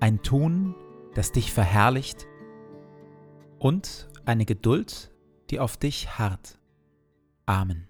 ein Tun, das dich verherrlicht und eine Geduld, die auf dich harrt. Amen.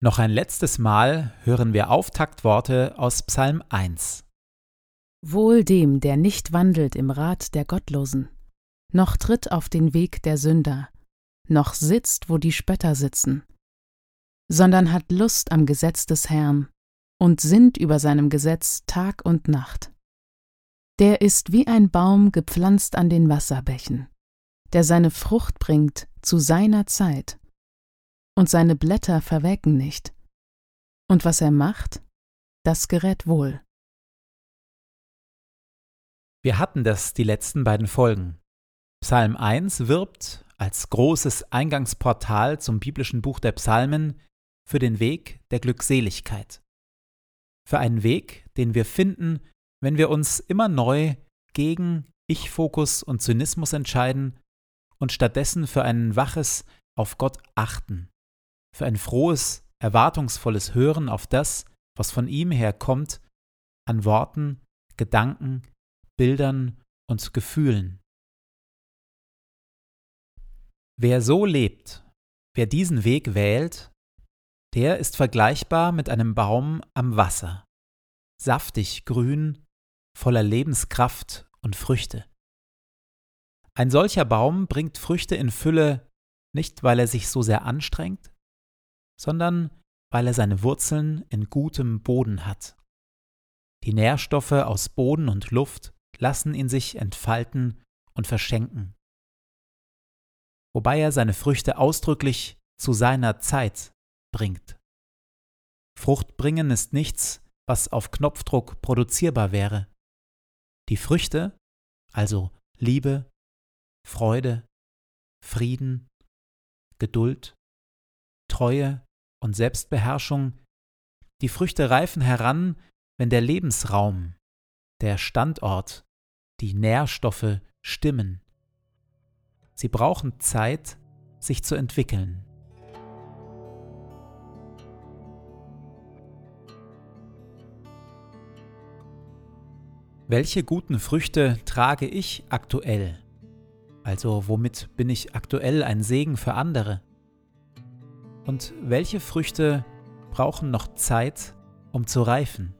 Noch ein letztes Mal hören wir Auftaktworte aus Psalm 1. Wohl dem, der nicht wandelt im Rat der Gottlosen, noch tritt auf den Weg der Sünder, noch sitzt, wo die Spötter sitzen, sondern hat Lust am Gesetz des Herrn und sinnt über seinem Gesetz Tag und Nacht. Der ist wie ein Baum gepflanzt an den Wasserbächen, der seine Frucht bringt zu seiner Zeit, und seine Blätter verwelken nicht. Und was er macht, das gerät wohl. Wir hatten das die letzten beiden Folgen. Psalm 1 wirbt als großes Eingangsportal zum biblischen Buch der Psalmen für den Weg der Glückseligkeit. Für einen Weg, den wir finden, wenn wir uns immer neu gegen Ich-Fokus und Zynismus entscheiden und stattdessen für ein waches auf Gott achten, für ein frohes, erwartungsvolles Hören auf das, was von ihm her kommt, an Worten, Gedanken, Bildern und Gefühlen. Wer so lebt, wer diesen Weg wählt, der ist vergleichbar mit einem Baum am Wasser, saftig grün, voller Lebenskraft und Früchte. Ein solcher Baum bringt Früchte in Fülle nicht, weil er sich so sehr anstrengt, sondern weil er seine Wurzeln in gutem Boden hat. Die Nährstoffe aus Boden und Luft lassen ihn sich entfalten und verschenken. Wobei er seine Früchte ausdrücklich zu seiner Zeit bringt. Frucht bringen ist nichts, was auf Knopfdruck produzierbar wäre. Die Früchte, also Liebe, Freude, Frieden, Geduld, Treue und Selbstbeherrschung, die Früchte reifen heran, wenn der Lebensraum, der Standort, die Nährstoffe stimmen. Sie brauchen Zeit, sich zu entwickeln. Welche guten Früchte trage ich aktuell? Also womit bin ich aktuell ein Segen für andere? Und welche Früchte brauchen noch Zeit, um zu reifen?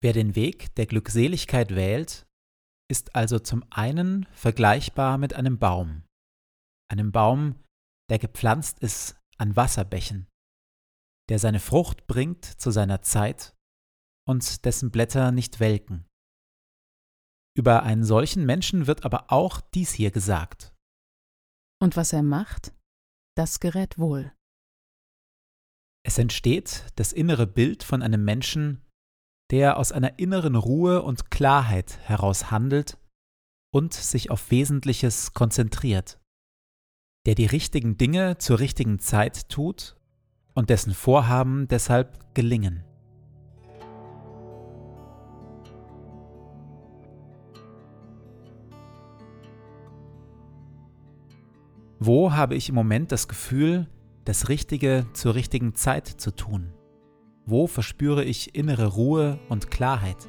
Wer den Weg der Glückseligkeit wählt, ist also zum einen vergleichbar mit einem Baum, einem Baum, der gepflanzt ist an Wasserbächen, der seine Frucht bringt zu seiner Zeit und dessen Blätter nicht welken. Über einen solchen Menschen wird aber auch dies hier gesagt. Und was er macht, das gerät wohl. Es entsteht das innere Bild von einem Menschen, der aus einer inneren Ruhe und Klarheit heraus handelt und sich auf Wesentliches konzentriert, der die richtigen Dinge zur richtigen Zeit tut und dessen Vorhaben deshalb gelingen. Wo habe ich im Moment das Gefühl, das Richtige zur richtigen Zeit zu tun? Wo verspüre ich innere Ruhe und Klarheit?